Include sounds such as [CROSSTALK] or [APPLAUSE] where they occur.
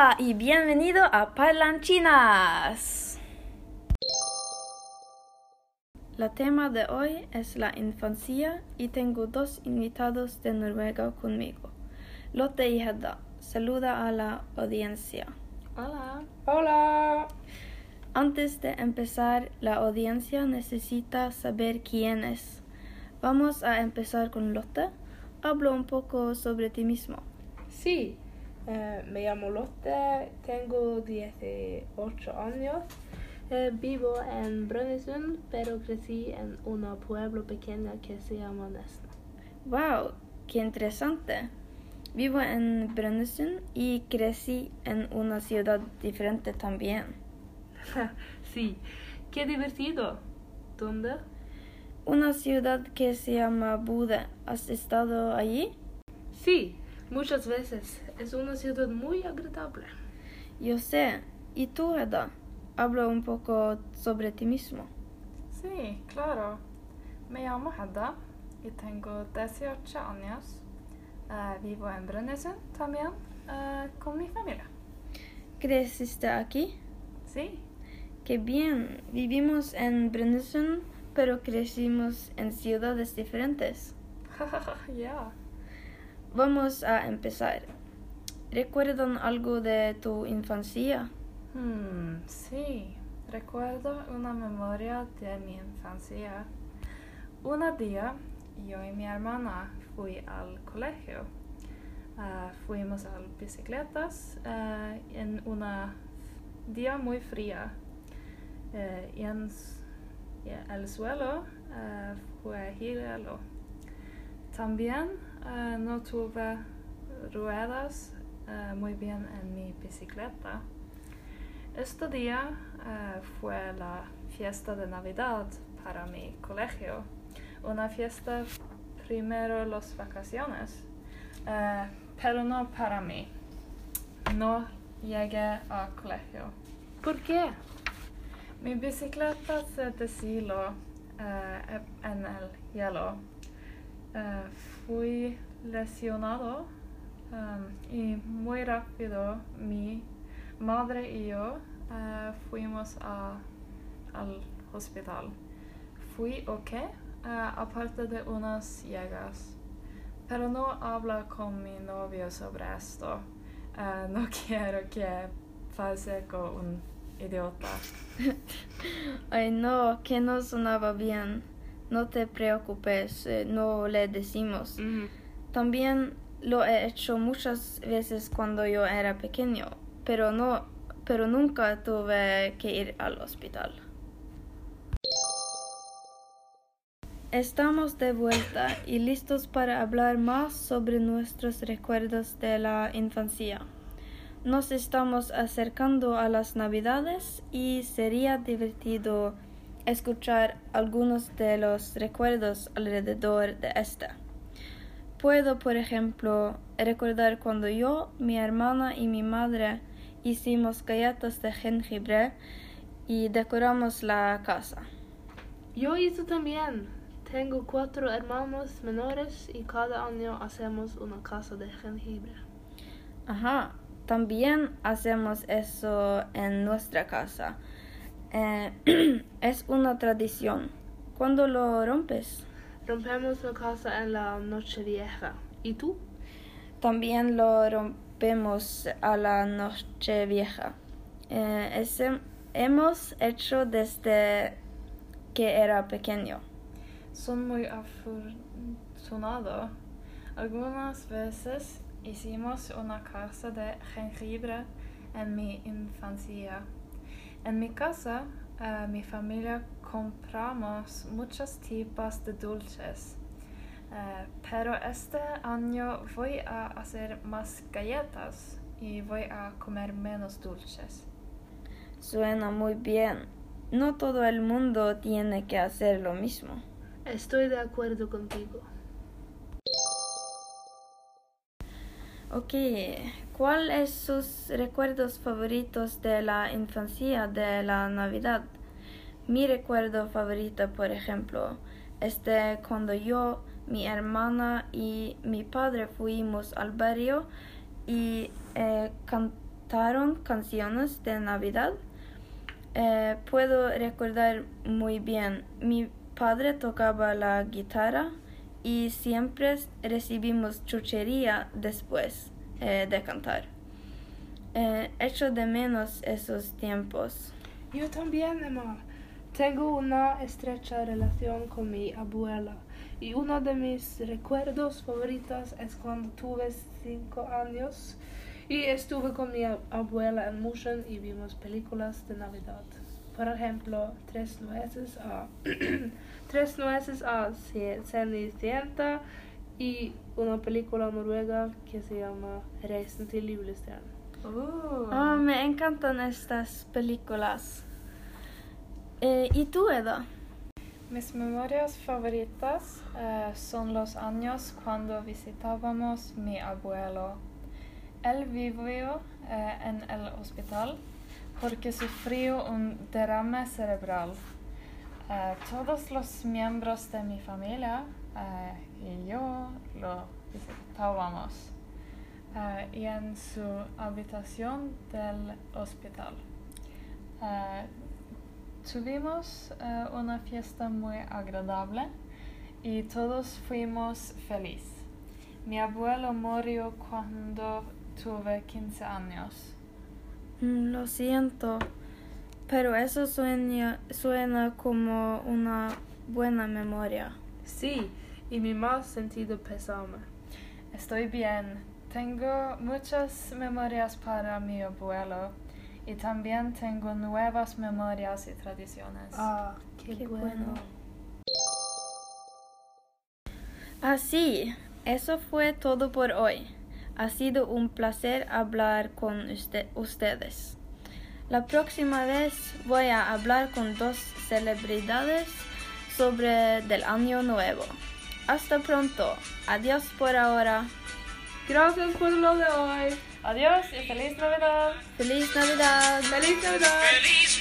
Hola y bienvenido a Parlanchinas. La tema de hoy es la infancia y tengo dos invitados de Noruega conmigo. Lotte y Hedda, saluda a la audiencia. Hola. Hola. Antes de empezar, la audiencia necesita saber quién es. Vamos a empezar con Lotte. Habla un poco sobre ti mismo. Sí, eh, me llamo Lotte, tengo 18 años. Eh, vivo en Brønnøysund, pero crecí en un pueblo pequeño que se llama Nesna. Wow, qué interesante. Vivo en Brønnøysund y crecí en una ciudad diferente también. [LAUGHS] sí, qué divertido. ¿Dónde? Una ciudad que se llama Buda. ¿Has estado allí? Sí, muchas veces. Es una ciudad muy agradable. Yo sé. ¿Y tú, Hedda? Habla un poco sobre ti mismo. Sí, claro. Me llamo Hedda y tengo 18 años. Uh, vivo en Brønnøysund también uh, con mi familia. ¿Creciste aquí? Sí. Qué bien. Vivimos en Brønnøysund, pero crecimos en ciudades diferentes. [LAUGHS] Ya. Vamos a empezar. ¿Recuerdan algo de tu infancia? Hmm, sí, recuerdo una memoria de mi infancia. Un día yo y mi hermana fui al colegio. Uh, fuimos a bicicletas uh, en un día muy fría. Uh, y el suelo fue hielo. También no tuve ruedas muy bien en mi bicicleta. Este día uh, fue la fiesta de Navidad para mi colegio. Una fiesta primero las vacaciones, uh, pero no para mí. No llegué al colegio. ¿Por qué? Mi bicicleta se deshiló uh, en el hielo. Fui lesionado um, y muy rápido mi madre y yo uh, fuimos a, al hospital. Fui ok, uh, aparte de unas llagas. Pero no habla con mi novio sobre esto. No [LAUGHS] quiero que pase con un idiota. [LAUGHS] Ay, no, que no sonaba bien. No te preocupes, eh, no le decimos. También lo he hecho muchas veces cuando yo era pequeño, pero no, pero nunca tuve que ir al hospital. Estamos de vuelta y listos para hablar más sobre nuestros recuerdos de la infancia. Nos estamos acercando a las navidades y sería divertido escuchar algunos de los recuerdos alrededor de esta. Puedo, por ejemplo, recordar cuando yo, mi hermana y mi madre hicimos galletas de jengibre y decoramos la casa. Yo hice también. Tengo cuatro hermanos menores y cada año hacemos una casa de jengibre. Ajá, también hacemos eso en nuestra casa. Eh, [CLEARS THROAT] es una tradición. ¿Cuándo lo rompes? Rompemos la casa en la noche vieja. ¿Y tú? También lo rompemos a la noche vieja. Eh, ese, hemos hecho desde que era pequeño. Son muy afortunados. Algunas veces hicimos una casa de jengibre en mi infancia. En mi casa, uh, mi familia compramos muchos tipos de dulces. Uh, pero este año voy a hacer más galletas y voy a comer menos dulces. Suena muy bien. No todo el mundo tiene que hacer lo mismo. Estoy de acuerdo contigo. Ok, ¿cuáles sus recuerdos favoritos de la infancia de la Navidad? Mi recuerdo favorito, por ejemplo, es de cuando yo, mi hermana y mi padre fuimos al barrio y eh, can cantaron canciones de Navidad. Eh, puedo recordar muy bien, mi padre tocaba la guitarra y siempre recibimos chuchería después eh, de cantar. Eh, echo de menos esos tiempos. Yo también, Emma. Tengo una estrecha relación con mi abuela y uno de mis recuerdos favoritos es cuando tuve cinco años y estuve con mi abuela en Mushen y vimos películas de Navidad. Por ejemplo, Tres nueces a [CLEARS THROAT] Tres nueces a Cenicienta y una película noruega que se llama Reisen till julestjernen. Uh. Oh, me encantan estas películas. Eh, ¿Y tú, Eda? Mis memorias favoritas eh, son los años cuando visitábamos mi abuelo. Él vivió eh, en el hospital porque sufrió un derrame cerebral. Eh, todos los miembros de mi familia eh, y yo lo visitábamos eh, y en su habitación del hospital. Tuvimos una fiesta muy agradable y todos fuimos felices. Mi abuelo murió cuando tuve 15 años. Mm, Lo siento, pero eso sueña- suena como una buena memoria. Sí, y mi más sentido pésame. Estoy bien. Tengo muchas memorias para mi abuelo y también tengo nuevas memorias y tradiciones. Ah, qué, Qué bueno. bueno. Así, eso fue todo por hoy. Ha sido un placer hablar con usted- ustedes. La próxima vez voy a hablar con dos celebridades sobre del año nuevo. Hasta pronto. Adiós por ahora. Gracias por lo de hoy. Adiós y feliz Navidad. Feliz Navidad. ¡Feliz Navidad! Feliz